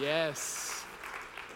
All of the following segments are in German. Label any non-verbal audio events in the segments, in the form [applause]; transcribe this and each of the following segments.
Yes.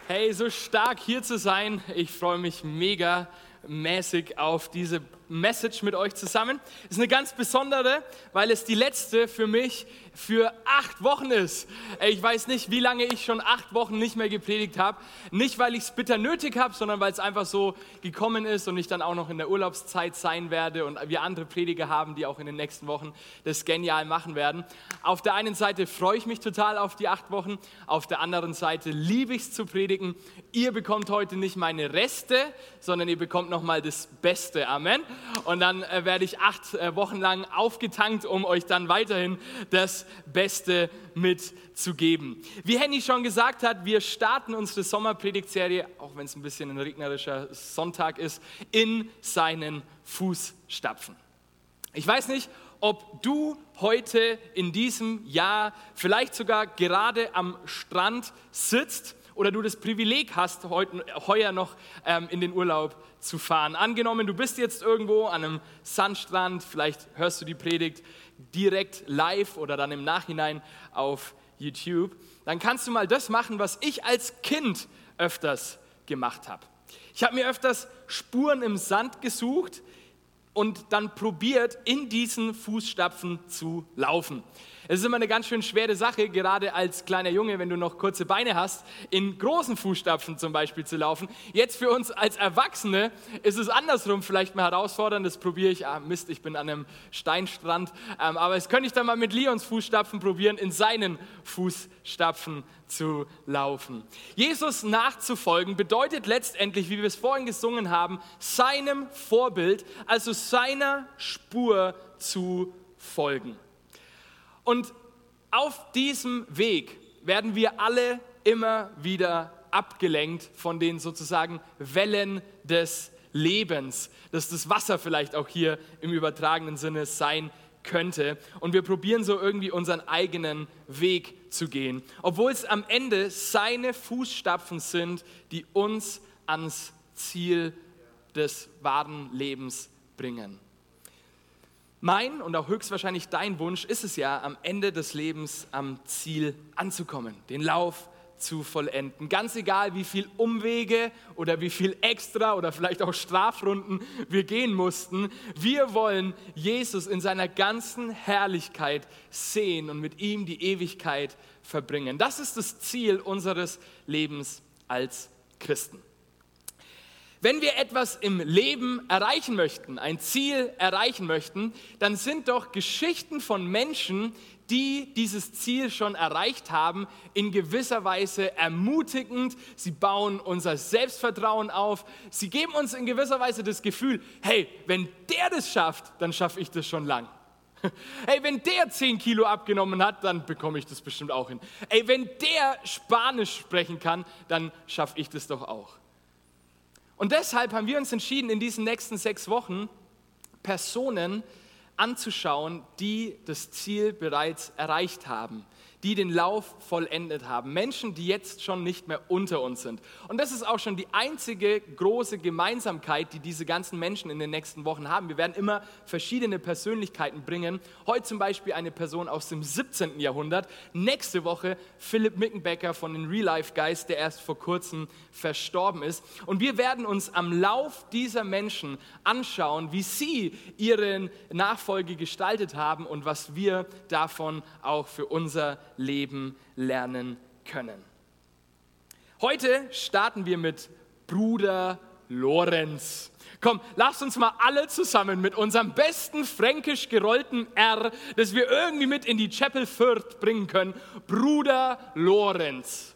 Hey, so stark hier zu sein. Ich freue mich mega mäßig auf diese Message mit euch zusammen. Ist eine ganz besondere, weil es die letzte für mich für acht Wochen ist. Ich weiß nicht, wie lange ich schon acht Wochen nicht mehr gepredigt habe. Nicht, weil ich es bitter nötig habe, sondern weil es einfach so gekommen ist und ich dann auch noch in der Urlaubszeit sein werde und wir andere Prediger haben, die auch in den nächsten Wochen das genial machen werden. Auf der einen Seite freue ich mich total auf die acht Wochen, auf der anderen Seite liebe ich es zu predigen. Ihr bekommt heute nicht meine Reste, sondern ihr bekommt nochmal das Beste. Amen. Und dann äh, werde ich acht äh, Wochen lang aufgetankt, um euch dann weiterhin das Beste mitzugeben. Wie Henny schon gesagt hat, wir starten unsere Sommerpredigtserie, auch wenn es ein bisschen ein regnerischer Sonntag ist, in seinen Fußstapfen. Ich weiß nicht, ob du heute in diesem Jahr vielleicht sogar gerade am Strand sitzt oder du das Privileg hast, heute, heuer noch ähm, in den Urlaub zu fahren. Angenommen, du bist jetzt irgendwo an einem Sandstrand, vielleicht hörst du die Predigt direkt live oder dann im Nachhinein auf YouTube, dann kannst du mal das machen, was ich als Kind öfters gemacht habe. Ich habe mir öfters Spuren im Sand gesucht und dann probiert, in diesen Fußstapfen zu laufen. Es ist immer eine ganz schön schwere Sache, gerade als kleiner Junge, wenn du noch kurze Beine hast, in großen Fußstapfen zum Beispiel zu laufen. Jetzt für uns als Erwachsene ist es andersrum vielleicht mal herausfordernd. Das probiere ich. Ah, Mist, ich bin an einem Steinstrand. Ähm, aber das könnte ich dann mal mit Leons Fußstapfen probieren, in seinen Fußstapfen zu laufen. Jesus nachzufolgen bedeutet letztendlich, wie wir es vorhin gesungen haben, seinem Vorbild, also seiner Spur zu folgen. Und auf diesem Weg werden wir alle immer wieder abgelenkt von den sozusagen Wellen des Lebens, dass das Wasser vielleicht auch hier im übertragenen Sinne sein könnte. Und wir probieren so irgendwie unseren eigenen Weg zu gehen, obwohl es am Ende seine Fußstapfen sind, die uns ans Ziel des wahren Lebens bringen. Mein und auch höchstwahrscheinlich dein Wunsch ist es ja, am Ende des Lebens am Ziel anzukommen, den Lauf zu vollenden. Ganz egal, wie viel Umwege oder wie viel extra oder vielleicht auch Strafrunden wir gehen mussten. Wir wollen Jesus in seiner ganzen Herrlichkeit sehen und mit ihm die Ewigkeit verbringen. Das ist das Ziel unseres Lebens als Christen. Wenn wir etwas im Leben erreichen möchten, ein Ziel erreichen möchten, dann sind doch Geschichten von Menschen, die dieses Ziel schon erreicht haben, in gewisser Weise ermutigend. Sie bauen unser Selbstvertrauen auf. Sie geben uns in gewisser Weise das Gefühl, hey, wenn der das schafft, dann schaffe ich das schon lang. [laughs] Hey, wenn der 10 Kilo abgenommen hat, dann bekomme ich das bestimmt auch hin. Ey, wenn der Spanisch sprechen kann, dann schaffe ich das doch auch. Und deshalb haben wir uns entschieden, in diesen nächsten sechs Wochen Personen anzuschauen, die das Ziel bereits erreicht haben, die den Lauf vollendet haben. Menschen, die jetzt schon nicht mehr unter uns sind. Und das ist auch schon die einzige große Gemeinsamkeit, die diese ganzen Menschen in den nächsten Wochen haben. Wir werden immer verschiedene Persönlichkeiten bringen. Heute zum Beispiel eine Person aus dem 17. Jahrhundert. Nächste Woche Philipp Mickenbecker von den Real Life Guys, der erst vor kurzem verstorben ist. Und wir werden uns am Lauf dieser Menschen anschauen, wie sie ihren Nachfolge gestaltet haben und was wir davon auch für unser Leben lernen können. Heute starten wir mit Bruder Lorenz. Komm, lasst uns mal alle zusammen mit unserem besten fränkisch gerollten R, das wir irgendwie mit in die Chapel Fürth bringen können, Bruder Lorenz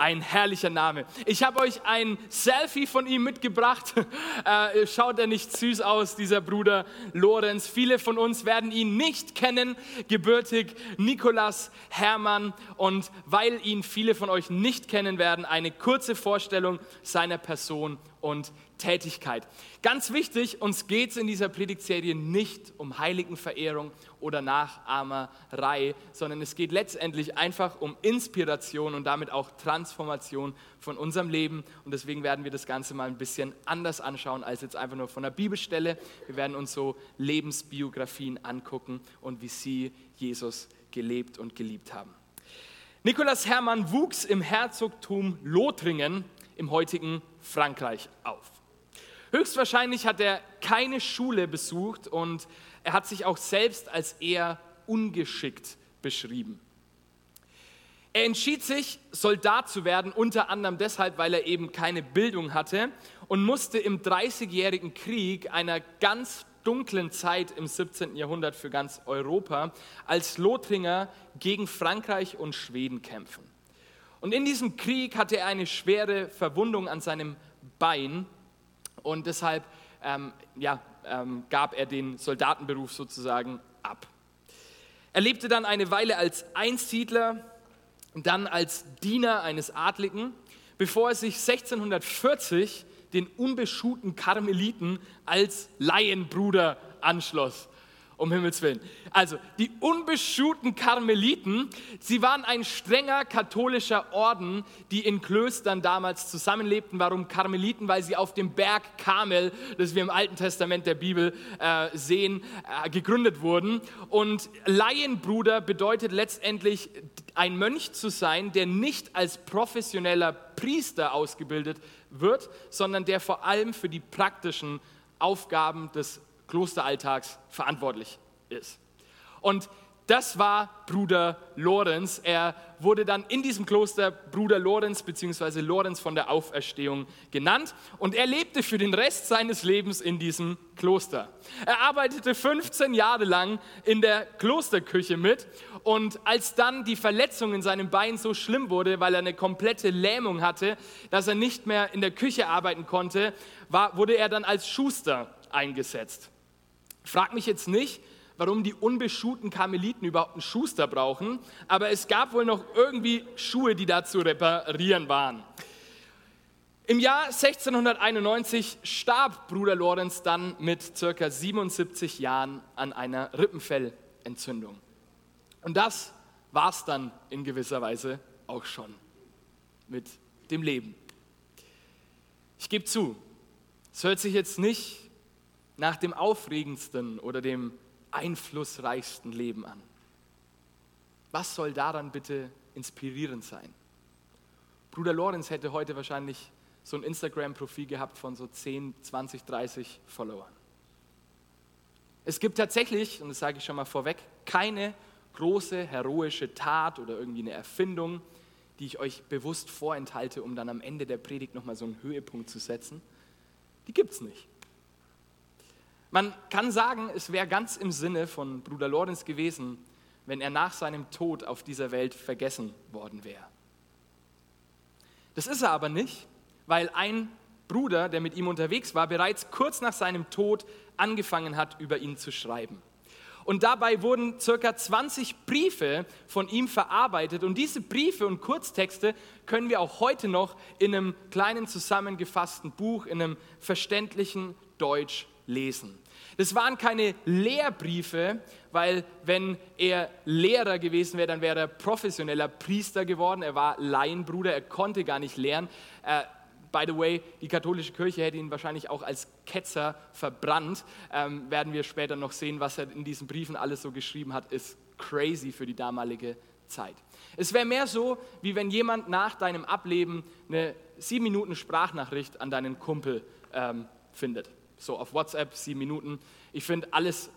ein herrlicher Name. Ich habe euch ein Selfie von ihm mitgebracht. [laughs] Äh, schaut er nicht süß aus, dieser Bruder Lorenz? Viele von uns werden ihn nicht kennen, gebürtig Nikolas Hermann. Und weil ihn viele von euch nicht kennen werden, eine kurze Vorstellung seiner Person und Tätigkeit. Ganz wichtig, uns geht es in dieser Predigtserie nicht um Heiligenverehrung oder Nachahmerei, sondern es geht letztendlich einfach um Inspiration und damit auch Transformation von unserem Leben. Und deswegen werden wir das Ganze mal ein bisschen anders anschauen als jetzt einfach nur von der Bibelstelle. Wir werden uns so Lebensbiografien angucken und wie sie Jesus gelebt und geliebt haben. Nikolaus Hermann wuchs im Herzogtum Lothringen im heutigen Frankreich auf. Höchstwahrscheinlich hat er keine Schule besucht und er hat sich auch selbst als eher ungeschickt beschrieben. Er entschied sich, Soldat zu werden, unter anderem deshalb, weil er eben keine Bildung hatte und musste im Dreißigjährigen Krieg, einer ganz dunklen Zeit im 17. Jahrhundert für ganz Europa, als Lothringer gegen Frankreich und Schweden kämpfen. Und in diesem Krieg hatte er eine schwere Verwundung an seinem Bein und deshalb ähm, ja, ähm, gab er den Soldatenberuf sozusagen ab. Er lebte dann eine Weile als Einsiedler, dann als Diener eines Adligen, bevor er sich 1640 den unbeschuhten Karmeliten als Laienbruder anschloss um Himmels Willen. Also die unbeschuhten Karmeliten, sie waren ein strenger katholischer Orden, die in Klöstern damals zusammenlebten. Warum Karmeliten? Weil sie auf dem Berg Karmel, das wir im Alten Testament der Bibel äh, sehen, äh, gegründet wurden. Und Laienbruder bedeutet letztendlich ein Mönch zu sein, der nicht als professioneller Priester ausgebildet wird, sondern der vor allem für die praktischen Aufgaben des Klosteralltags verantwortlich ist. Und das war Bruder Lorenz. Er wurde dann in diesem Kloster Bruder Lorenz bzw. Lorenz von der Auferstehung genannt und er lebte für den Rest seines Lebens in diesem Kloster. Er arbeitete 15 Jahre lang in der Klosterküche mit und als dann die Verletzung in seinem Bein so schlimm wurde, weil er eine komplette Lähmung hatte, dass er nicht mehr in der Küche arbeiten konnte, war, wurde er dann als Schuster eingesetzt. Frag mich jetzt nicht, warum die unbeschuhten Karmeliten überhaupt einen Schuster brauchen, aber es gab wohl noch irgendwie Schuhe, die da zu reparieren waren. Im Jahr 1691 starb Bruder Lorenz dann mit circa 77 Jahren an einer Rippenfellentzündung. Und das war es dann in gewisser Weise auch schon mit dem Leben. Ich gebe zu, es hört sich jetzt nicht nach dem aufregendsten oder dem einflussreichsten Leben an. Was soll daran bitte inspirierend sein? Bruder Lorenz hätte heute wahrscheinlich so ein Instagram-Profil gehabt von so 10, 20, 30 Followern. Es gibt tatsächlich, und das sage ich schon mal vorweg, keine große heroische Tat oder irgendwie eine Erfindung, die ich euch bewusst vorenthalte, um dann am Ende der Predigt nochmal so einen Höhepunkt zu setzen. Die gibt es nicht. Man kann sagen, es wäre ganz im Sinne von Bruder Lorenz gewesen, wenn er nach seinem Tod auf dieser Welt vergessen worden wäre. Das ist er aber nicht, weil ein Bruder, der mit ihm unterwegs war, bereits kurz nach seinem Tod angefangen hat, über ihn zu schreiben. Und dabei wurden circa 20 Briefe von ihm verarbeitet. Und diese Briefe und Kurztexte können wir auch heute noch in einem kleinen zusammengefassten Buch, in einem verständlichen Deutsch lesen. Das waren keine Lehrbriefe, weil wenn er Lehrer gewesen wäre, dann wäre er professioneller Priester geworden. Er war Laienbruder, er konnte gar nicht lehren. Äh, by the way, die katholische Kirche hätte ihn wahrscheinlich auch als Ketzer verbrannt. Ähm, werden wir später noch sehen, was er in diesen Briefen alles so geschrieben hat, ist crazy für die damalige Zeit. Es wäre mehr so, wie wenn jemand nach deinem Ableben eine sieben Minuten Sprachnachricht an deinen Kumpel ähm, findet so auf WhatsApp, sieben Minuten. Ich finde, alles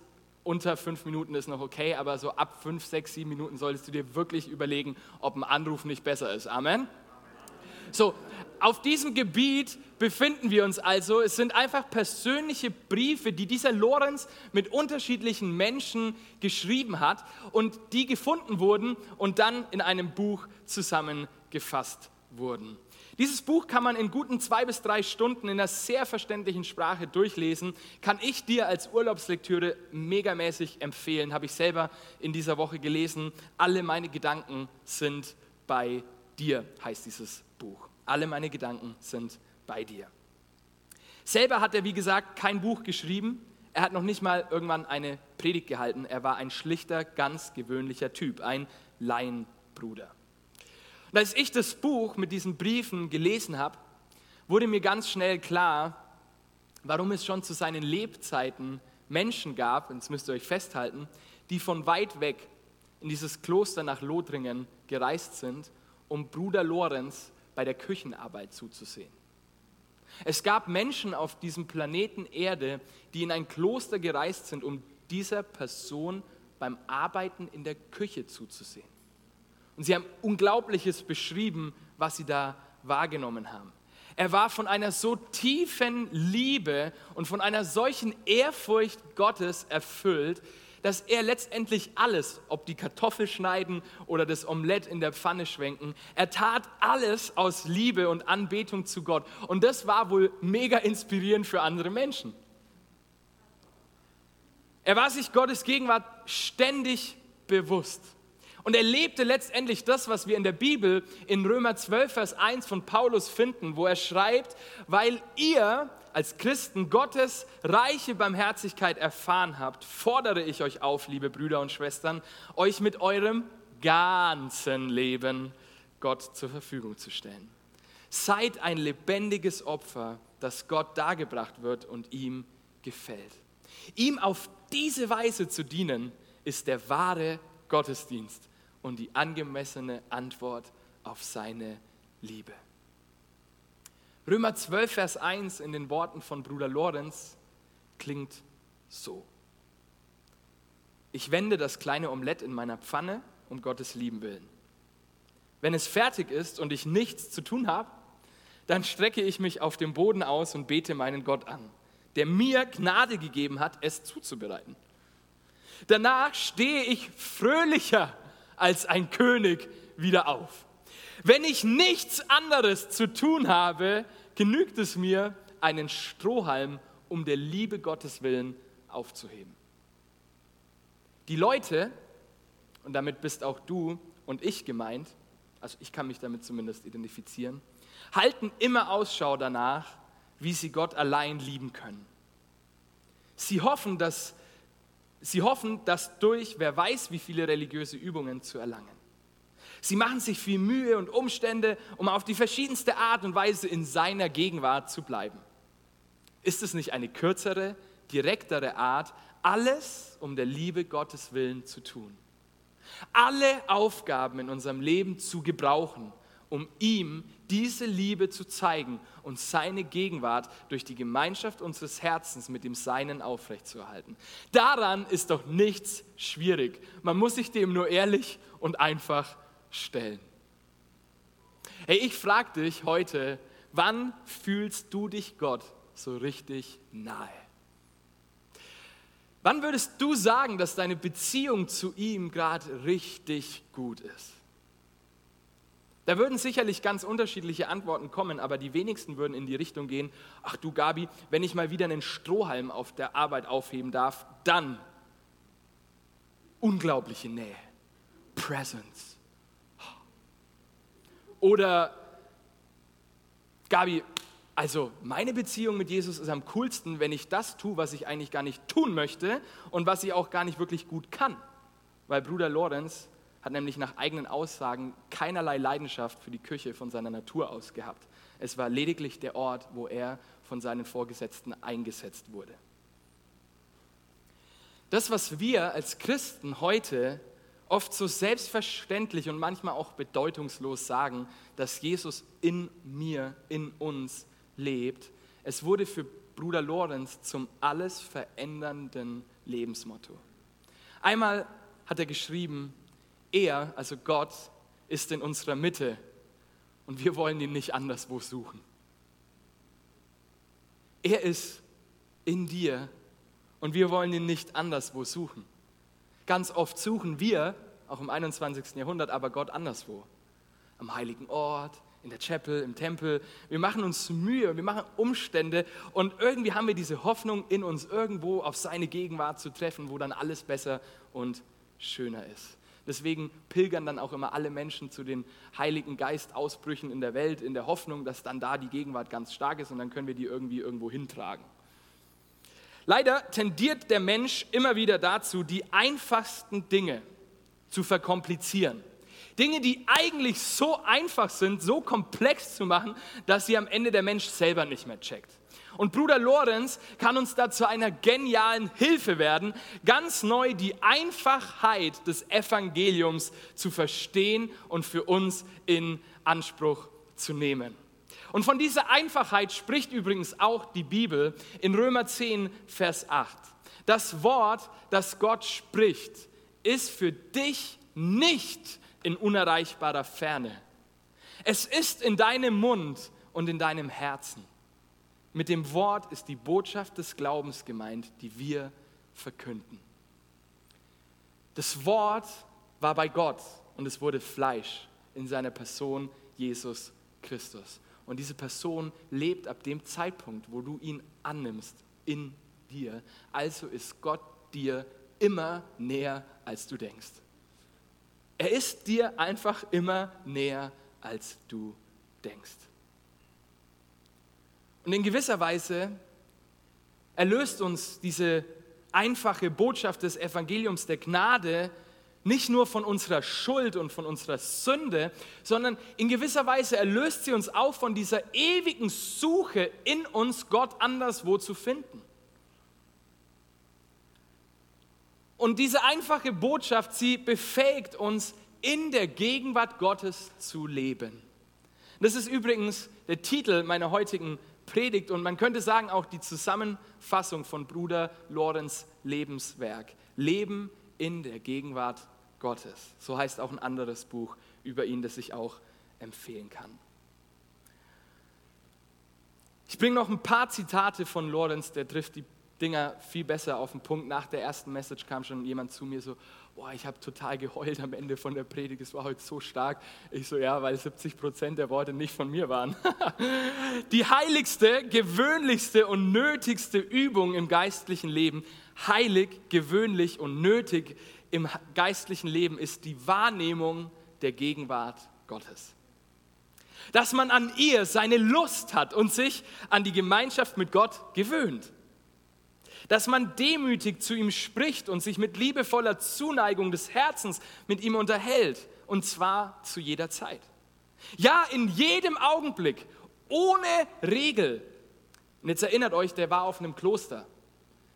unter fünf Minuten ist noch okay, aber so ab fünf, sechs, sieben Minuten solltest du dir wirklich überlegen, ob ein Anruf nicht besser ist. Amen. So, auf diesem Gebiet befinden wir uns also. Es sind einfach persönliche Briefe, die dieser Lorenz mit unterschiedlichen Menschen geschrieben hat und die gefunden wurden und dann in einem Buch zusammengefasst wurden. Dieses Buch kann man in guten zwei bis drei Stunden in einer sehr verständlichen Sprache durchlesen. Kann ich dir als Urlaubslektüre megamäßig empfehlen. Habe ich selber in dieser Woche gelesen. Alle meine Gedanken sind bei dir, heißt dieses Buch. Alle meine Gedanken sind bei dir. Selber hat er, wie gesagt, kein Buch geschrieben. Er hat noch nicht mal irgendwann eine Predigt gehalten. Er war ein schlichter, ganz gewöhnlicher Typ, ein Laienbruder. Und als ich das Buch mit diesen Briefen gelesen habe, wurde mir ganz schnell klar, warum es schon zu seinen Lebzeiten Menschen gab, und das müsst ihr euch festhalten, die von weit weg in dieses Kloster nach Lothringen gereist sind, um Bruder Lorenz bei der Küchenarbeit zuzusehen. Es gab Menschen auf diesem Planeten Erde, die in ein Kloster gereist sind, um dieser Person beim Arbeiten in der Küche zuzusehen. Und sie haben Unglaubliches beschrieben, was sie da wahrgenommen haben. Er war von einer so tiefen Liebe und von einer solchen Ehrfurcht Gottes erfüllt, dass er letztendlich alles, ob die Kartoffel schneiden oder das Omelett in der Pfanne schwenken, er tat alles aus Liebe und Anbetung zu Gott. Und das war wohl mega inspirierend für andere Menschen. Er war sich Gottes Gegenwart ständig bewusst. Und er lebte letztendlich das, was wir in der Bibel in Römer 12, Vers 1 von Paulus finden, wo er schreibt, weil ihr als Christen Gottes reiche Barmherzigkeit erfahren habt, fordere ich euch auf, liebe Brüder und Schwestern, euch mit eurem ganzen Leben Gott zur Verfügung zu stellen. Seid ein lebendiges Opfer, das Gott dargebracht wird und ihm gefällt. Ihm auf diese Weise zu dienen, ist der wahre Gottesdienst und die angemessene Antwort auf seine Liebe. Römer 12, Vers 1 in den Worten von Bruder Lorenz klingt so. Ich wende das kleine Omelett in meiner Pfanne um Gottes lieben willen. Wenn es fertig ist und ich nichts zu tun habe, dann strecke ich mich auf dem Boden aus und bete meinen Gott an, der mir Gnade gegeben hat, es zuzubereiten. Danach stehe ich fröhlicher als ein König wieder auf. Wenn ich nichts anderes zu tun habe, genügt es mir, einen Strohhalm um der Liebe Gottes willen aufzuheben. Die Leute, und damit bist auch du und ich gemeint, also ich kann mich damit zumindest identifizieren, halten immer Ausschau danach, wie sie Gott allein lieben können. Sie hoffen, dass, sie hoffen, das durch wer weiß wie viele religiöse Übungen zu erlangen. Sie machen sich viel Mühe und Umstände, um auf die verschiedenste Art und Weise in seiner Gegenwart zu bleiben. Ist es nicht eine kürzere, direktere Art, alles um der Liebe Gottes willen zu tun? Alle Aufgaben in unserem Leben zu gebrauchen, um ihm diese Liebe zu zeigen und seine Gegenwart durch die Gemeinschaft unseres Herzens mit dem Seinen aufrechtzuerhalten. Daran ist doch nichts schwierig. Man muss sich dem nur ehrlich und einfach stellen. Hey, ich frage dich heute, wann fühlst du dich Gott so richtig nahe? Wann würdest du sagen, dass deine Beziehung zu ihm gerade richtig gut ist? Da würden sicherlich ganz unterschiedliche Antworten kommen, aber die wenigsten würden in die Richtung gehen, ach du Gabi, wenn ich mal wieder einen Strohhalm auf der Arbeit aufheben darf, dann unglaubliche Nähe, Presence. Oder Gabi, also meine Beziehung mit Jesus ist am coolsten, wenn ich das tue, was ich eigentlich gar nicht tun möchte und was ich auch gar nicht wirklich gut kann. Weil Bruder Lorenz hat nämlich nach eigenen Aussagen keinerlei Leidenschaft für die Küche von seiner Natur aus gehabt. Es war lediglich der Ort, wo er von seinen Vorgesetzten eingesetzt wurde. Das, was wir als Christen heute oft so selbstverständlich und manchmal auch bedeutungslos sagen, dass Jesus in mir, in uns lebt. Es wurde für Bruder Lorenz zum alles verändernden Lebensmotto. Einmal hat er geschrieben, er, also Gott, ist in unserer Mitte und wir wollen ihn nicht anderswo suchen. Er ist in dir und wir wollen ihn nicht anderswo suchen. Ganz oft suchen wir, auch im 21. Jahrhundert, aber Gott anderswo. Am heiligen Ort, in der Chapel, im Tempel. Wir machen uns Mühe, wir machen Umstände und irgendwie haben wir diese Hoffnung in uns, irgendwo auf seine Gegenwart zu treffen, wo dann alles besser und schöner ist. Deswegen pilgern dann auch immer alle Menschen zu den Heiligen Geistausbrüchen in der Welt, in der Hoffnung, dass dann da die Gegenwart ganz stark ist und dann können wir die irgendwie irgendwo hintragen. Leider tendiert der Mensch immer wieder dazu, die einfachsten Dinge zu verkomplizieren. Dinge, die eigentlich so einfach sind, so komplex zu machen, dass sie am Ende der Mensch selber nicht mehr checkt. Und Bruder Lorenz kann uns da zu einer genialen Hilfe werden, ganz neu die Einfachheit des Evangeliums zu verstehen und für uns in Anspruch zu nehmen. Und von dieser Einfachheit spricht übrigens auch die Bibel in Römer 10, Vers 8. Das Wort, das Gott spricht, ist für dich nicht in unerreichbarer Ferne. Es ist in deinem Mund und in deinem Herzen. Mit dem Wort ist die Botschaft des Glaubens gemeint, die wir verkünden. Das Wort war bei Gott und es wurde Fleisch in seiner Person Jesus Christus. Und diese Person lebt ab dem Zeitpunkt, wo du ihn annimmst, in dir. Also ist Gott dir immer näher, als du denkst. Er ist dir einfach immer näher, als du denkst. Und in gewisser Weise erlöst uns diese einfache Botschaft des Evangeliums der Gnade nicht nur von unserer Schuld und von unserer Sünde, sondern in gewisser Weise erlöst sie uns auch von dieser ewigen Suche in uns, Gott anderswo zu finden. Und diese einfache Botschaft, sie befähigt uns, in der Gegenwart Gottes zu leben. Das ist übrigens der Titel meiner heutigen Predigt und man könnte sagen auch die Zusammenfassung von Bruder Lorenz Lebenswerk. Leben in der Gegenwart Gottes. So heißt auch ein anderes Buch über ihn, das ich auch empfehlen kann. Ich bringe noch ein paar Zitate von Lorenz, der trifft die Dinger viel besser auf den Punkt. Nach der ersten Message kam schon jemand zu mir so, boah, ich habe total geheult am Ende von der Predigt, es war heute so stark. Ich so, ja, weil 70 Prozent der Worte nicht von mir waren. [laughs] Die heiligste, gewöhnlichste und nötigste Übung im geistlichen Leben, heilig, gewöhnlich und nötig im geistlichen Leben ist die Wahrnehmung der Gegenwart Gottes. Dass man an ihr seine Lust hat und sich an die Gemeinschaft mit Gott gewöhnt dass man demütig zu ihm spricht und sich mit liebevoller Zuneigung des Herzens mit ihm unterhält, und zwar zu jeder Zeit. Ja, in jedem Augenblick, ohne Regel. Und jetzt erinnert euch, der war auf einem Kloster.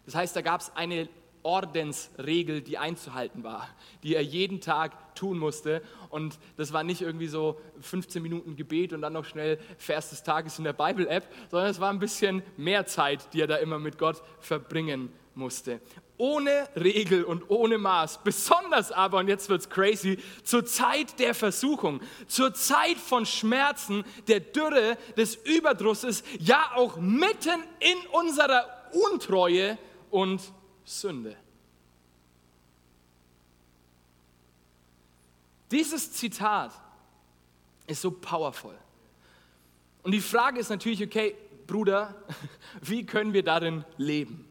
Das heißt, da gab es eine Ordensregel, die einzuhalten war, die er jeden Tag tun musste. Und das war nicht irgendwie so 15 Minuten Gebet und dann noch schnell Vers des Tages in der Bible-App, sondern es war ein bisschen mehr Zeit, die er da immer mit Gott verbringen musste. Ohne Regel und ohne Maß, besonders aber, und jetzt wird es crazy, zur Zeit der Versuchung, zur Zeit von Schmerzen, der Dürre, des Überdrusses, ja auch mitten in unserer Untreue und Sünde. Dieses Zitat ist so powerful. Und die Frage ist natürlich, okay, Bruder, [laughs] wie können wir darin leben?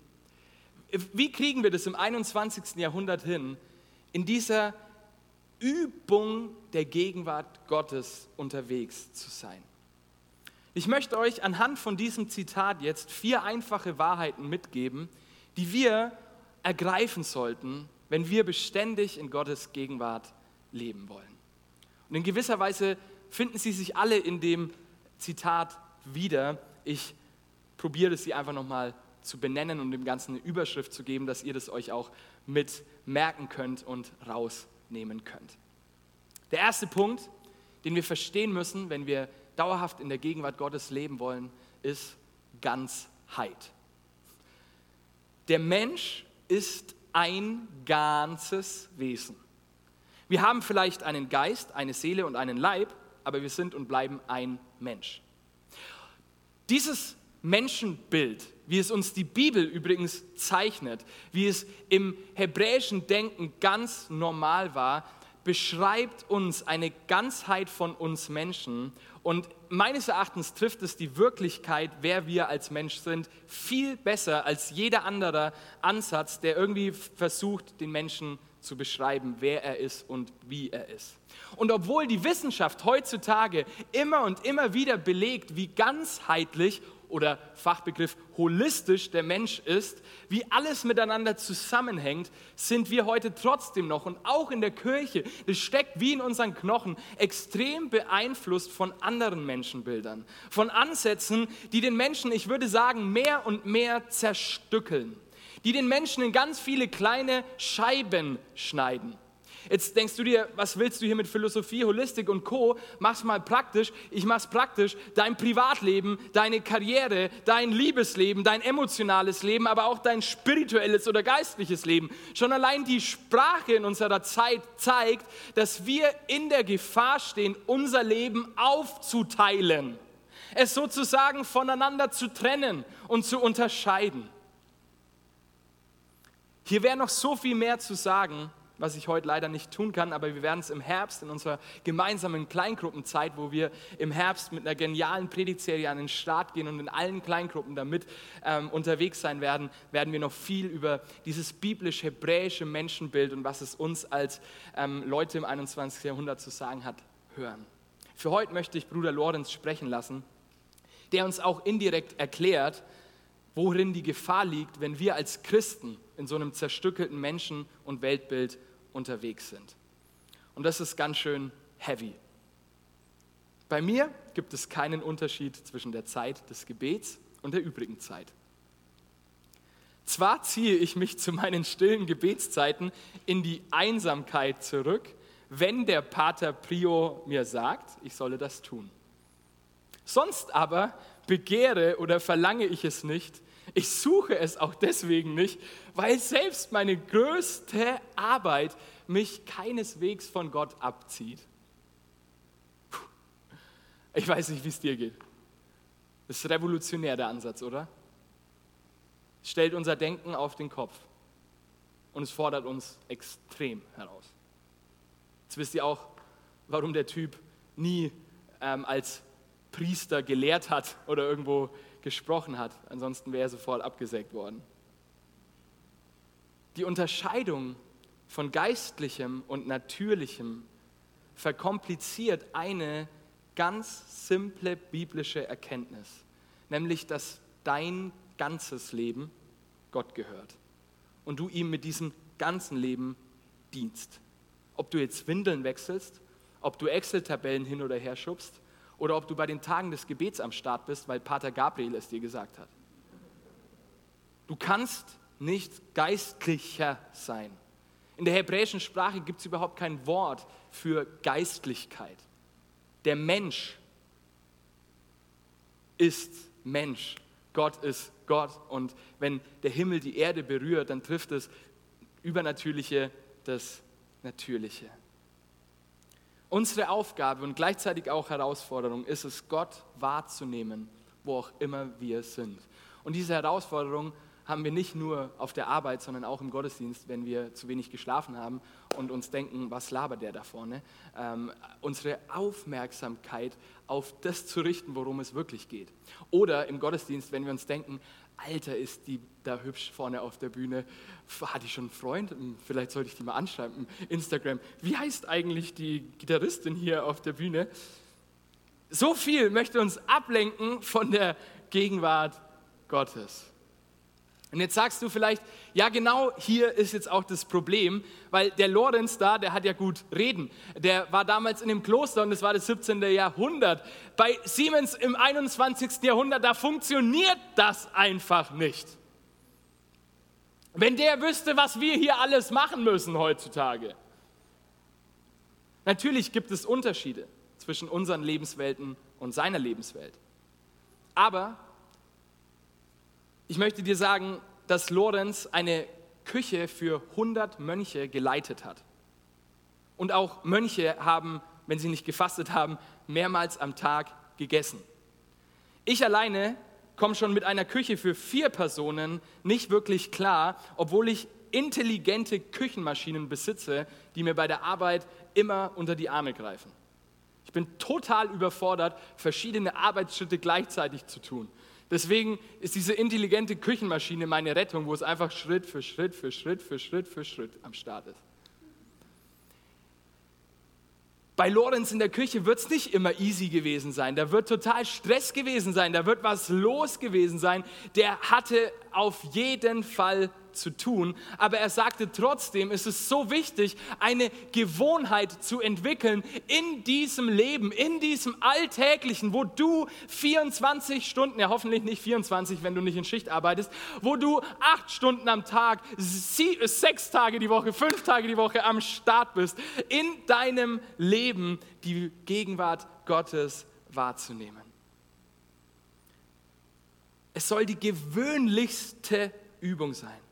Wie kriegen wir das im 21. Jahrhundert hin, in dieser Übung der Gegenwart Gottes unterwegs zu sein? Ich möchte euch anhand von diesem Zitat jetzt vier einfache Wahrheiten mitgeben, die wir ergreifen sollten, wenn wir beständig in Gottes Gegenwart leben wollen. Und in gewisser Weise finden sie sich alle in dem Zitat wieder. Ich probiere sie einfach nochmal zu benennen und dem Ganzen eine Überschrift zu geben, dass ihr das euch auch mit merken könnt und rausnehmen könnt. Der erste Punkt, den wir verstehen müssen, wenn wir dauerhaft in der Gegenwart Gottes leben wollen, ist Ganzheit. Der Mensch ist ein ganzes Wesen. Wir haben vielleicht einen Geist, eine Seele und einen Leib, aber wir sind und bleiben ein Mensch. Dieses Menschenbild, wie es uns die Bibel übrigens zeichnet, wie es im hebräischen Denken ganz normal war, beschreibt uns eine Ganzheit von uns Menschen und meines Erachtens trifft es die Wirklichkeit, wer wir als Mensch sind, viel besser als jeder andere Ansatz, der irgendwie versucht, den Menschen zu beschreiben, wer er ist und wie er ist. Und obwohl die Wissenschaft heutzutage immer und immer wieder belegt, wie ganzheitlich oder Fachbegriff holistisch der Mensch ist, wie alles miteinander zusammenhängt, sind wir heute trotzdem noch und auch in der Kirche, das steckt wie in unseren Knochen, extrem beeinflusst von anderen Menschenbildern, von Ansätzen, die den Menschen, ich würde sagen, mehr und mehr zerstückeln, die den Menschen in ganz viele kleine Scheiben schneiden. Jetzt denkst du dir, was willst du hier mit Philosophie, Holistik und Co? Mach's mal praktisch. Ich mach's praktisch. Dein Privatleben, deine Karriere, dein Liebesleben, dein emotionales Leben, aber auch dein spirituelles oder geistliches Leben. Schon allein die Sprache in unserer Zeit zeigt, dass wir in der Gefahr stehen, unser Leben aufzuteilen. Es sozusagen voneinander zu trennen und zu unterscheiden. Hier wäre noch so viel mehr zu sagen, was ich heute leider nicht tun kann, aber wir werden es im Herbst in unserer gemeinsamen Kleingruppenzeit, wo wir im Herbst mit einer genialen Predigtserie an den Start gehen und in allen Kleingruppen damit ähm, unterwegs sein werden, werden wir noch viel über dieses biblisch-hebräische Menschenbild und was es uns als ähm, Leute im 21. Jahrhundert zu sagen hat, hören. Für heute möchte ich Bruder Lorenz sprechen lassen, der uns auch indirekt erklärt, worin die Gefahr liegt, wenn wir als Christen in so einem zerstückelten Menschen- und Weltbild unterwegs sind. Und das ist ganz schön heavy. Bei mir gibt es keinen Unterschied zwischen der Zeit des Gebets und der übrigen Zeit. Zwar ziehe ich mich zu meinen stillen Gebetszeiten in die Einsamkeit zurück, wenn der Pater Prio mir sagt, ich solle das tun. Sonst aber begehre oder verlange ich es nicht, ich suche es auch deswegen nicht, weil selbst meine größte Arbeit mich keineswegs von Gott abzieht. Ich weiß nicht, wie es dir geht. Das ist revolutionär der Ansatz, oder? Es stellt unser Denken auf den Kopf und es fordert uns extrem heraus. Jetzt wisst ihr auch, warum der Typ nie ähm, als Priester gelehrt hat oder irgendwo gesprochen hat. Ansonsten wäre er sofort abgesägt worden. Die Unterscheidung von geistlichem und natürlichem verkompliziert eine ganz simple biblische Erkenntnis, nämlich dass dein ganzes Leben Gott gehört und du ihm mit diesem ganzen Leben dienst. Ob du jetzt Windeln wechselst, ob du Excel-Tabellen hin oder her schubst, oder ob du bei den Tagen des Gebets am Start bist, weil Pater Gabriel es dir gesagt hat. Du kannst nicht geistlicher sein. In der hebräischen Sprache gibt es überhaupt kein Wort für Geistlichkeit. Der Mensch ist Mensch. Gott ist Gott. Und wenn der Himmel die Erde berührt, dann trifft es Übernatürliche das Natürliche. Unsere Aufgabe und gleichzeitig auch Herausforderung ist es, Gott wahrzunehmen, wo auch immer wir sind. Und diese Herausforderung haben wir nicht nur auf der Arbeit, sondern auch im Gottesdienst, wenn wir zu wenig geschlafen haben und uns denken, was labert der da vorne? Ähm, unsere Aufmerksamkeit auf das zu richten, worum es wirklich geht. Oder im Gottesdienst, wenn wir uns denken, Alter, ist die da hübsch vorne auf der Bühne. Hat die schon einen Freund? Hm, vielleicht sollte ich die mal anschreiben. Instagram. Wie heißt eigentlich die Gitarristin hier auf der Bühne? So viel möchte uns ablenken von der Gegenwart Gottes. Und jetzt sagst du vielleicht, ja genau hier ist jetzt auch das Problem, weil der Lorenz da, der hat ja gut reden. Der war damals in dem Kloster und es war das 17. Jahrhundert. Bei Siemens im 21. Jahrhundert, da funktioniert das einfach nicht. Wenn der wüsste, was wir hier alles machen müssen heutzutage. Natürlich gibt es Unterschiede zwischen unseren Lebenswelten und seiner Lebenswelt. Aber ich möchte dir sagen, dass Lorenz eine Küche für 100 Mönche geleitet hat. Und auch Mönche haben, wenn sie nicht gefastet haben, mehrmals am Tag gegessen. Ich alleine komme schon mit einer Küche für vier Personen nicht wirklich klar, obwohl ich intelligente Küchenmaschinen besitze, die mir bei der Arbeit immer unter die Arme greifen. Ich bin total überfordert, verschiedene Arbeitsschritte gleichzeitig zu tun. Deswegen ist diese intelligente Küchenmaschine meine Rettung, wo es einfach Schritt für Schritt für Schritt für Schritt für Schritt am Start ist. Bei Lorenz in der Küche wird es nicht immer easy gewesen sein. Da wird total Stress gewesen sein. Da wird was los gewesen sein. Der hatte auf jeden Fall zu tun. Aber er sagte trotzdem, es ist so wichtig, eine Gewohnheit zu entwickeln in diesem Leben, in diesem Alltäglichen, wo du 24 Stunden, ja hoffentlich nicht 24, wenn du nicht in Schicht arbeitest, wo du acht Stunden am Tag, sie, sechs Tage die Woche, fünf Tage die Woche am Start bist, in deinem Leben die Gegenwart Gottes wahrzunehmen. Es soll die gewöhnlichste Übung sein.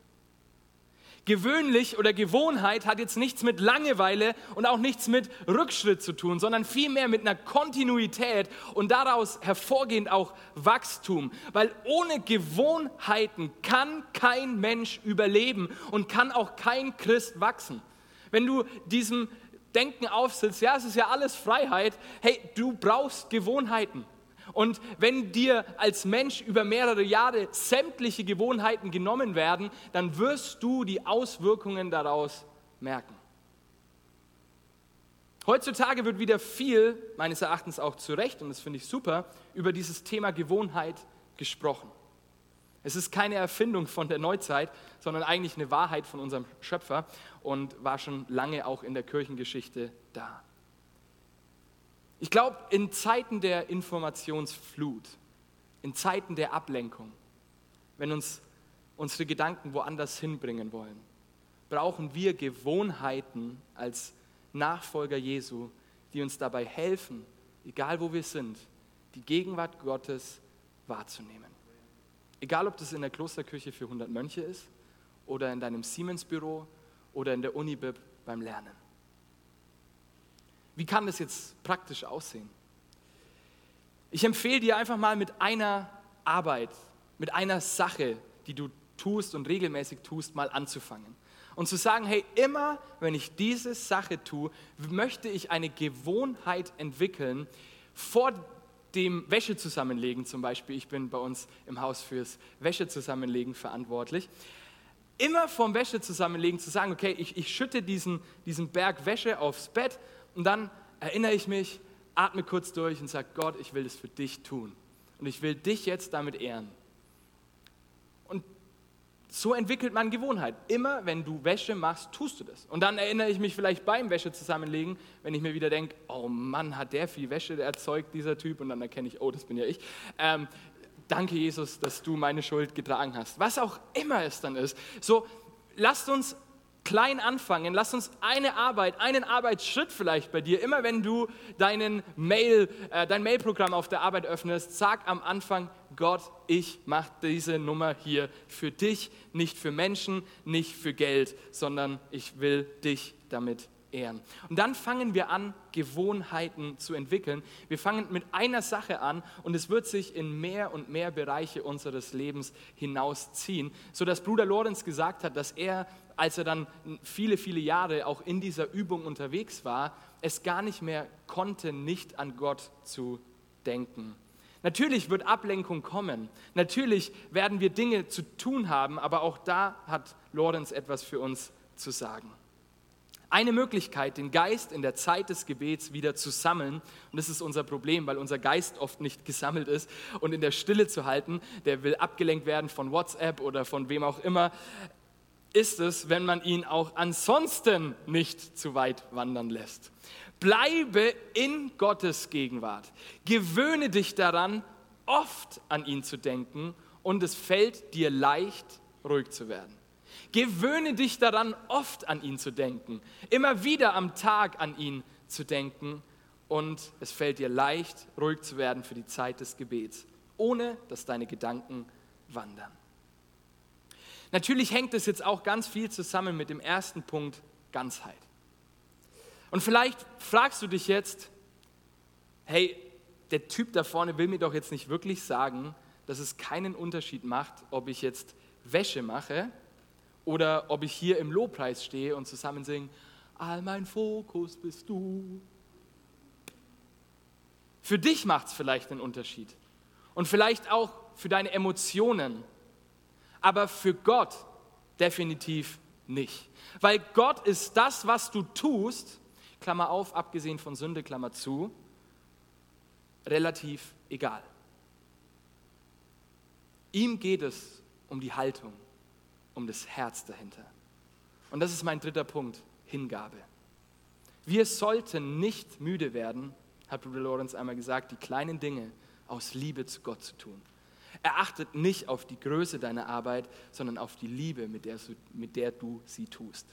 Gewöhnlich oder Gewohnheit hat jetzt nichts mit Langeweile und auch nichts mit Rückschritt zu tun, sondern vielmehr mit einer Kontinuität und daraus hervorgehend auch Wachstum. Weil ohne Gewohnheiten kann kein Mensch überleben und kann auch kein Christ wachsen. Wenn du diesem Denken aufsitzt, ja, es ist ja alles Freiheit, hey, du brauchst Gewohnheiten. Und wenn dir als Mensch über mehrere Jahre sämtliche Gewohnheiten genommen werden, dann wirst du die Auswirkungen daraus merken. Heutzutage wird wieder viel, meines Erachtens auch zu Recht, und das finde ich super, über dieses Thema Gewohnheit gesprochen. Es ist keine Erfindung von der Neuzeit, sondern eigentlich eine Wahrheit von unserem Schöpfer und war schon lange auch in der Kirchengeschichte da. Ich glaube, in Zeiten der Informationsflut, in Zeiten der Ablenkung, wenn uns unsere Gedanken woanders hinbringen wollen, brauchen wir Gewohnheiten als Nachfolger Jesu, die uns dabei helfen, egal wo wir sind, die Gegenwart Gottes wahrzunehmen. Egal, ob das in der Klosterkirche für 100 Mönche ist oder in deinem Siemens-Büro oder in der Unibib beim Lernen. Wie kann das jetzt praktisch aussehen? Ich empfehle dir einfach mal mit einer Arbeit, mit einer Sache, die du tust und regelmäßig tust, mal anzufangen. Und zu sagen, hey, immer wenn ich diese Sache tue, möchte ich eine Gewohnheit entwickeln, vor dem Wäsche zusammenlegen zum Beispiel. Ich bin bei uns im Haus fürs Wäsche zusammenlegen verantwortlich. Immer vom Wäsche zusammenlegen zu sagen, okay, ich, ich schütte diesen, diesen Berg Wäsche aufs Bett und dann erinnere ich mich, atme kurz durch und sage, Gott, ich will das für dich tun. Und ich will dich jetzt damit ehren. Und so entwickelt man Gewohnheit. Immer wenn du Wäsche machst, tust du das. Und dann erinnere ich mich vielleicht beim Wäsche zusammenlegen, wenn ich mir wieder denke, oh Mann, hat der viel Wäsche erzeugt, dieser Typ. Und dann erkenne ich, oh, das bin ja ich. Ähm, danke, Jesus, dass du meine Schuld getragen hast. Was auch immer es dann ist. So, lasst uns klein anfangen. Lass uns eine Arbeit, einen Arbeitsschritt vielleicht bei dir, immer wenn du deinen Mail, äh, dein Mailprogramm auf der Arbeit öffnest, sag am Anfang, Gott, ich mache diese Nummer hier für dich, nicht für Menschen, nicht für Geld, sondern ich will dich damit ehren. Und dann fangen wir an, Gewohnheiten zu entwickeln. Wir fangen mit einer Sache an und es wird sich in mehr und mehr Bereiche unseres Lebens hinausziehen, sodass Bruder Lorenz gesagt hat, dass er als er dann viele, viele Jahre auch in dieser Übung unterwegs war, es gar nicht mehr konnte, nicht an Gott zu denken. Natürlich wird Ablenkung kommen. Natürlich werden wir Dinge zu tun haben, aber auch da hat Lorenz etwas für uns zu sagen. Eine Möglichkeit, den Geist in der Zeit des Gebets wieder zu sammeln, und das ist unser Problem, weil unser Geist oft nicht gesammelt ist und in der Stille zu halten, der will abgelenkt werden von WhatsApp oder von wem auch immer, ist es, wenn man ihn auch ansonsten nicht zu weit wandern lässt. Bleibe in Gottes Gegenwart. Gewöhne dich daran, oft an ihn zu denken und es fällt dir leicht, ruhig zu werden. Gewöhne dich daran, oft an ihn zu denken, immer wieder am Tag an ihn zu denken und es fällt dir leicht, ruhig zu werden für die Zeit des Gebets, ohne dass deine Gedanken wandern. Natürlich hängt es jetzt auch ganz viel zusammen mit dem ersten Punkt Ganzheit. Und vielleicht fragst du dich jetzt, hey, der Typ da vorne will mir doch jetzt nicht wirklich sagen, dass es keinen Unterschied macht, ob ich jetzt Wäsche mache oder ob ich hier im Lobpreis stehe und zusammen singe, all mein Fokus bist du. Für dich macht es vielleicht einen Unterschied und vielleicht auch für deine Emotionen aber für Gott definitiv nicht. Weil Gott ist das, was du tust, Klammer auf, abgesehen von Sünde, Klammer zu, relativ egal. Ihm geht es um die Haltung, um das Herz dahinter. Und das ist mein dritter Punkt, Hingabe. Wir sollten nicht müde werden, hat Bruder Lorenz einmal gesagt, die kleinen Dinge aus Liebe zu Gott zu tun. Er achtet nicht auf die Größe deiner Arbeit, sondern auf die Liebe, mit der, mit der du sie tust.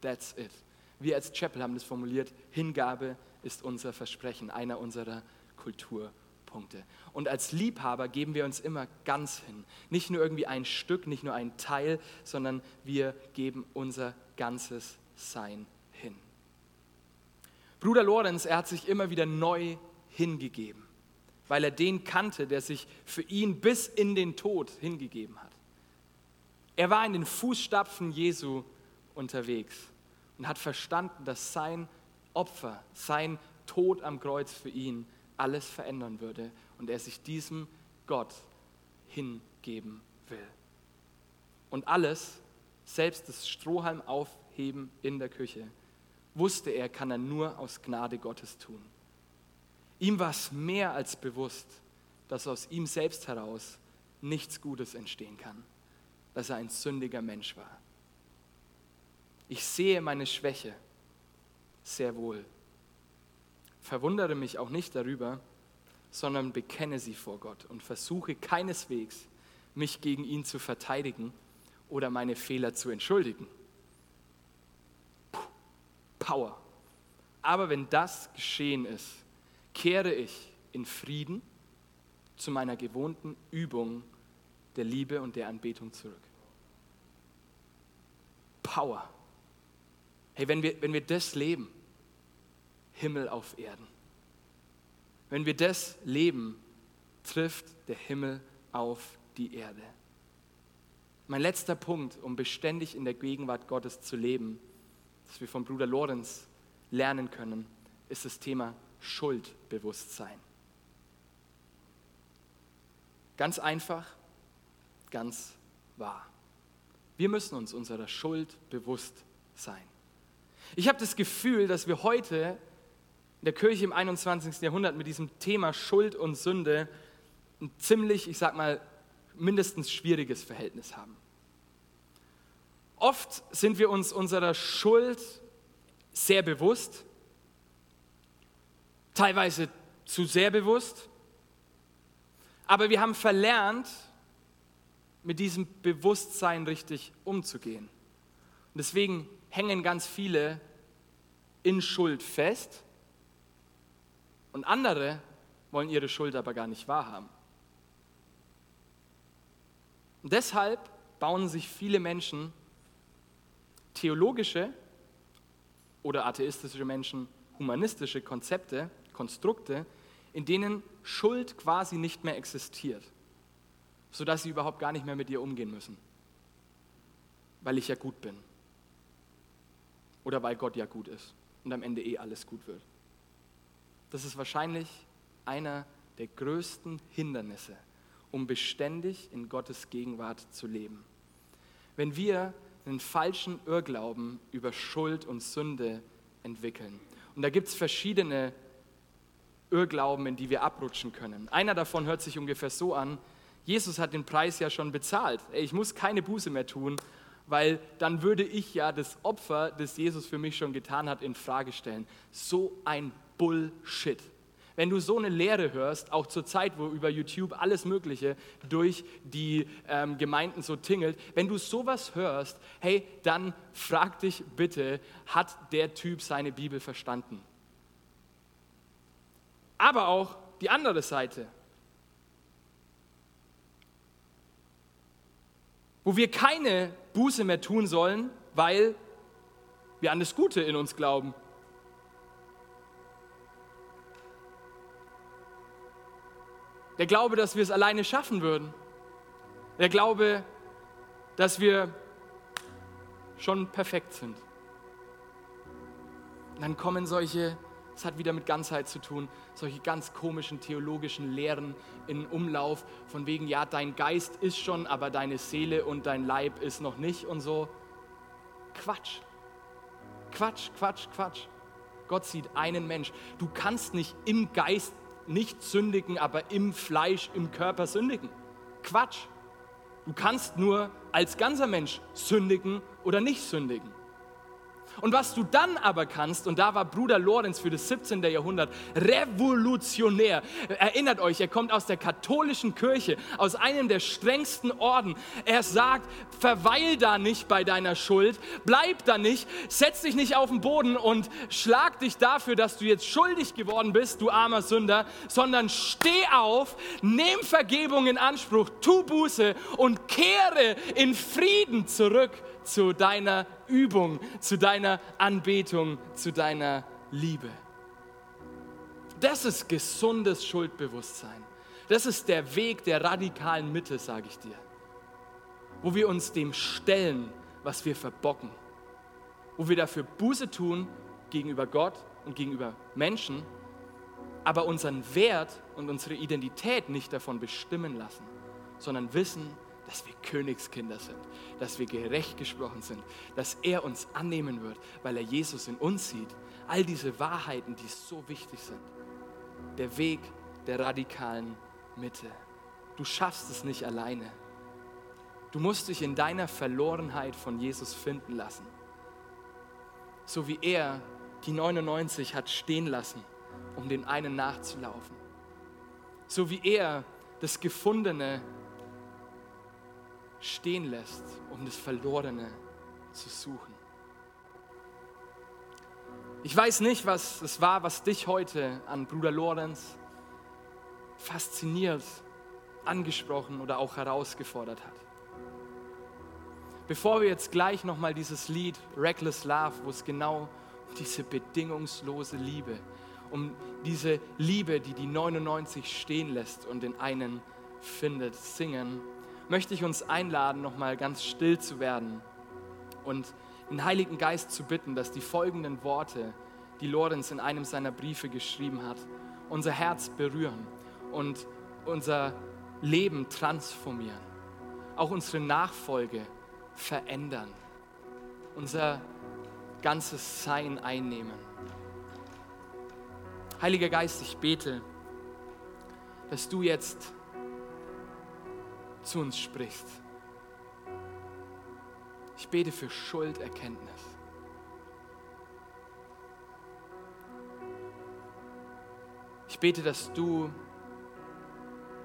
That's it. Wir als Chapel haben das formuliert, Hingabe ist unser Versprechen, einer unserer Kulturpunkte. Und als Liebhaber geben wir uns immer ganz hin. Nicht nur irgendwie ein Stück, nicht nur ein Teil, sondern wir geben unser ganzes Sein hin. Bruder Lorenz, er hat sich immer wieder neu hingegeben, weil er den kannte, der sich für ihn bis in den Tod hingegeben hat. Er war in den Fußstapfen Jesu unterwegs und hat verstanden, dass sein Opfer, sein Tod am Kreuz für ihn alles verändern würde und er sich diesem Gott hingeben will. Und alles, selbst das Strohhalm aufheben in der Küche, wusste er, kann er nur aus Gnade Gottes tun. Ihm war es mehr als bewusst, dass aus ihm selbst heraus nichts Gutes entstehen kann, dass er ein sündiger Mensch war. Ich sehe meine Schwäche sehr wohl. Verwundere mich auch nicht darüber, sondern bekenne sie vor Gott und versuche keineswegs, mich gegen ihn zu verteidigen oder meine Fehler zu entschuldigen. Puh, Power. Aber wenn das geschehen ist, kehre ich in Frieden zu meiner gewohnten Übung der Liebe und der Anbetung zurück. Power. Hey, wenn wir, wenn wir das leben, Himmel auf Erden. Wenn wir das leben, trifft der Himmel auf die Erde. Mein letzter Punkt, um beständig in der Gegenwart Gottes zu leben, das wir vom Bruder Lorenz lernen können, ist das Thema Schuldbewusstsein. Ganz einfach, ganz wahr. Wir müssen uns unserer Schuld bewusst sein. Ich habe das Gefühl, dass wir heute in der Kirche im 21. Jahrhundert mit diesem Thema Schuld und Sünde ein ziemlich, ich sag mal, mindestens schwieriges Verhältnis haben. Oft sind wir uns unserer Schuld sehr bewusst, teilweise zu sehr bewusst, aber wir haben verlernt, mit diesem Bewusstsein richtig umzugehen. Und deswegen hängen ganz viele in Schuld fest und andere wollen ihre Schuld aber gar nicht wahrhaben. Und deshalb bauen sich viele Menschen theologische oder atheistische Menschen humanistische Konzepte, Konstrukte, in denen Schuld quasi nicht mehr existiert, sodass sie überhaupt gar nicht mehr mit ihr umgehen müssen, weil ich ja gut bin oder weil Gott ja gut ist und am Ende eh alles gut wird. Das ist wahrscheinlich einer der größten Hindernisse, um beständig in Gottes Gegenwart zu leben. Wenn wir einen falschen Irrglauben über Schuld und Sünde entwickeln. Und da gibt es verschiedene Irrglauben, in die wir abrutschen können. Einer davon hört sich ungefähr so an, Jesus hat den Preis ja schon bezahlt. Ich muss keine Buße mehr tun, weil dann würde ich ja das Opfer, das Jesus für mich schon getan hat, in Frage stellen. So ein Bullshit. Wenn du so eine Lehre hörst, auch zur Zeit, wo über YouTube alles Mögliche durch die ähm, Gemeinden so tingelt, wenn du sowas hörst, hey, dann frag dich bitte, hat der Typ seine Bibel verstanden? Aber auch die andere Seite. wo wir keine Buße mehr tun sollen, weil wir an das Gute in uns glauben. Der Glaube, dass wir es alleine schaffen würden. Der Glaube, dass wir schon perfekt sind. Und dann kommen solche es hat wieder mit Ganzheit zu tun. Solche ganz komischen theologischen Lehren in Umlauf, von wegen, ja, dein Geist ist schon, aber deine Seele und dein Leib ist noch nicht und so. Quatsch. Quatsch, Quatsch, Quatsch. Gott sieht einen Mensch. Du kannst nicht im Geist nicht sündigen, aber im Fleisch, im Körper sündigen. Quatsch. Du kannst nur als ganzer Mensch sündigen oder nicht sündigen. Und was du dann aber kannst, und da war Bruder Lorenz für das 17. Jahrhundert revolutionär. Erinnert euch, er kommt aus der katholischen Kirche, aus einem der strengsten Orden. Er sagt, verweil da nicht bei deiner Schuld, bleib da nicht, setz dich nicht auf den Boden und schlag dich dafür, dass du jetzt schuldig geworden bist, du armer Sünder, sondern steh auf, nimm Vergebung in Anspruch, tu Buße und kehre in Frieden zurück zu deiner Übung, zu deiner Anbetung, zu deiner Liebe. Das ist gesundes Schuldbewusstsein. Das ist der Weg der radikalen Mitte, sage ich dir. Wo wir uns dem stellen, was wir verbocken. Wo wir dafür Buße tun gegenüber Gott und gegenüber Menschen, aber unseren Wert und unsere Identität nicht davon bestimmen lassen, sondern wissen, dass wir Königskinder sind, dass wir gerecht gesprochen sind, dass er uns annehmen wird, weil er Jesus in uns sieht. All diese Wahrheiten, die so wichtig sind. Der Weg der radikalen Mitte. Du schaffst es nicht alleine. Du musst dich in deiner Verlorenheit von Jesus finden lassen. So wie er die 99 hat stehen lassen, um den einen nachzulaufen. So wie er das Gefundene stehen lässt, um das Verlorene zu suchen. Ich weiß nicht, was es war, was dich heute an Bruder Lorenz fasziniert, angesprochen oder auch herausgefordert hat. Bevor wir jetzt gleich nochmal dieses Lied Reckless Love, wo es genau um diese bedingungslose Liebe, um diese Liebe, die die 99 stehen lässt und den einen findet, singen, möchte ich uns einladen, nochmal ganz still zu werden und den Heiligen Geist zu bitten, dass die folgenden Worte, die Lorenz in einem seiner Briefe geschrieben hat, unser Herz berühren und unser Leben transformieren, auch unsere Nachfolge verändern, unser ganzes Sein einnehmen. Heiliger Geist, ich bete, dass du jetzt zu uns sprichst. Ich bete für Schulderkenntnis. Ich bete, dass du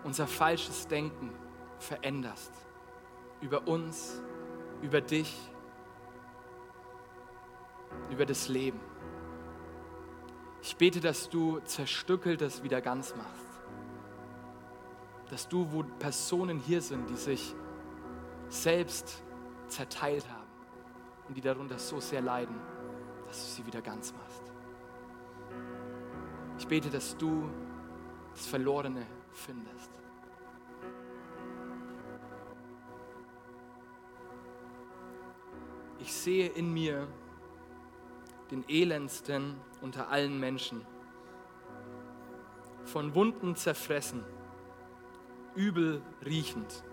unser falsches Denken veränderst über uns, über dich, über das Leben. Ich bete, dass du zerstückeltes wieder ganz machst dass du, wo Personen hier sind, die sich selbst zerteilt haben und die darunter so sehr leiden, dass du sie wieder ganz machst. Ich bete, dass du das Verlorene findest. Ich sehe in mir den elendsten unter allen Menschen, von Wunden zerfressen übel riechend,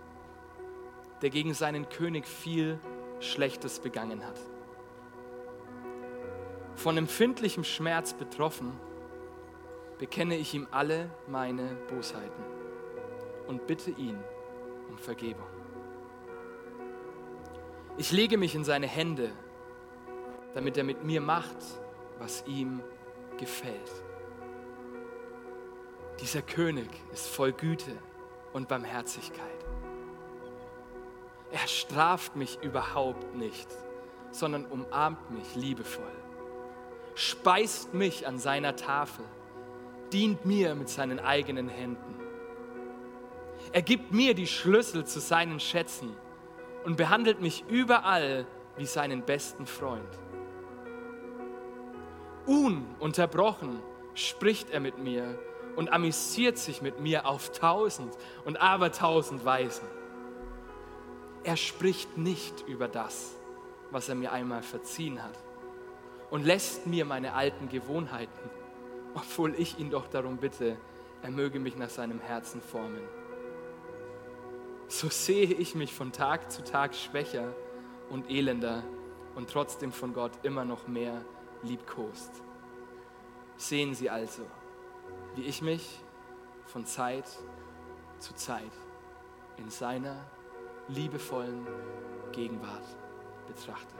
der gegen seinen König viel Schlechtes begangen hat. Von empfindlichem Schmerz betroffen, bekenne ich ihm alle meine Bosheiten und bitte ihn um Vergebung. Ich lege mich in seine Hände, damit er mit mir macht, was ihm gefällt. Dieser König ist voll Güte und Barmherzigkeit. Er straft mich überhaupt nicht, sondern umarmt mich liebevoll, speist mich an seiner Tafel, dient mir mit seinen eigenen Händen. Er gibt mir die Schlüssel zu seinen Schätzen und behandelt mich überall wie seinen besten Freund. Ununterbrochen spricht er mit mir und amüsiert sich mit mir auf tausend und abertausend Weisen. Er spricht nicht über das, was er mir einmal verziehen hat und lässt mir meine alten Gewohnheiten, obwohl ich ihn doch darum bitte, er möge mich nach seinem Herzen formen. So sehe ich mich von Tag zu Tag schwächer und elender und trotzdem von Gott immer noch mehr liebkost. Sehen Sie also, wie ich mich von Zeit zu Zeit in seiner liebevollen Gegenwart betrachte.